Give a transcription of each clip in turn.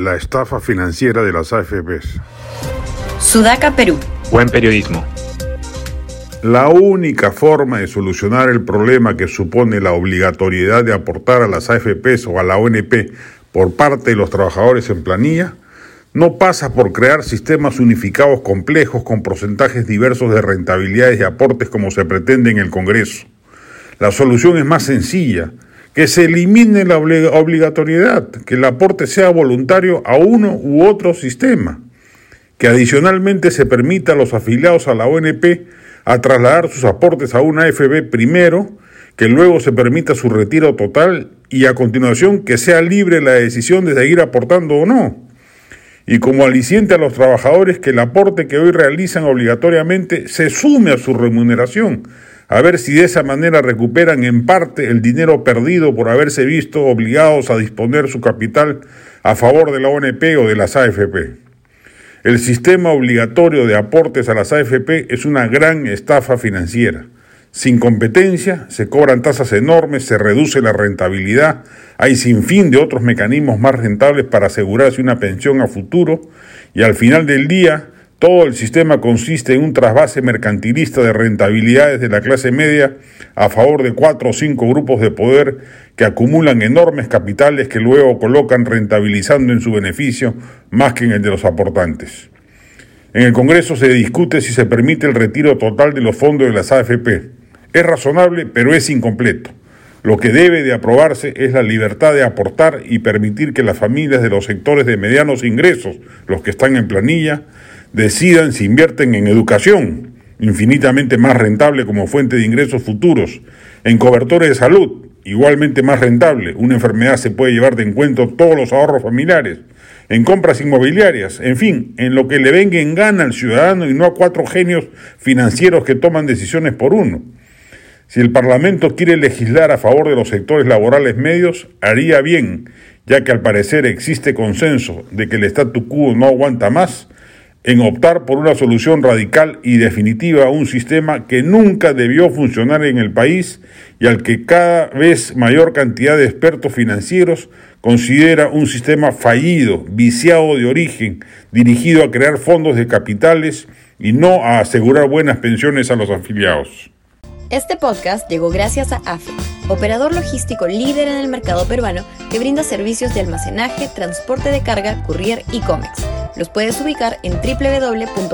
La estafa financiera de las AFPs. Sudaca, Perú. Buen periodismo. La única forma de solucionar el problema que supone la obligatoriedad de aportar a las AFPs o a la ONP por parte de los trabajadores en planilla no pasa por crear sistemas unificados complejos con porcentajes diversos de rentabilidades y aportes como se pretende en el Congreso. La solución es más sencilla, que se elimine la obligatoriedad, que el aporte sea voluntario a uno u otro sistema, que adicionalmente se permita a los afiliados a la ONP a trasladar sus aportes a una AFB primero, que luego se permita su retiro total y a continuación que sea libre la decisión de seguir aportando o no. Y como aliciente a los trabajadores que el aporte que hoy realizan obligatoriamente se sume a su remuneración, a ver si de esa manera recuperan en parte el dinero perdido por haberse visto obligados a disponer su capital a favor de la ONP o de las AFP. El sistema obligatorio de aportes a las AFP es una gran estafa financiera. Sin competencia, se cobran tasas enormes, se reduce la rentabilidad, hay sin fin de otros mecanismos más rentables para asegurarse una pensión a futuro y al final del día todo el sistema consiste en un trasvase mercantilista de rentabilidades de la clase media a favor de cuatro o cinco grupos de poder que acumulan enormes capitales que luego colocan rentabilizando en su beneficio más que en el de los aportantes. En el Congreso se discute si se permite el retiro total de los fondos de las AFP. Es razonable, pero es incompleto. Lo que debe de aprobarse es la libertad de aportar y permitir que las familias de los sectores de medianos ingresos, los que están en planilla, decidan si invierten en educación, infinitamente más rentable como fuente de ingresos futuros, en cobertores de salud, igualmente más rentable, una enfermedad se puede llevar de encuentro todos los ahorros familiares, en compras inmobiliarias, en fin, en lo que le venga en gana al ciudadano y no a cuatro genios financieros que toman decisiones por uno. Si el Parlamento quiere legislar a favor de los sectores laborales medios, haría bien, ya que al parecer existe consenso de que el statu quo no aguanta más, en optar por una solución radical y definitiva a un sistema que nunca debió funcionar en el país y al que cada vez mayor cantidad de expertos financieros considera un sistema fallido, viciado de origen, dirigido a crear fondos de capitales y no a asegurar buenas pensiones a los afiliados. Este podcast llegó gracias a AFE, operador logístico líder en el mercado peruano que brinda servicios de almacenaje, transporte de carga, courier y cómics. Los puedes ubicar en www.afe.pe.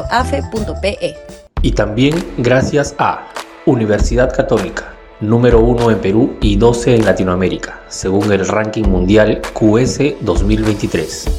Y también gracias a Universidad Católica, número 1 en Perú y 12 en Latinoamérica, según el ranking mundial QS 2023.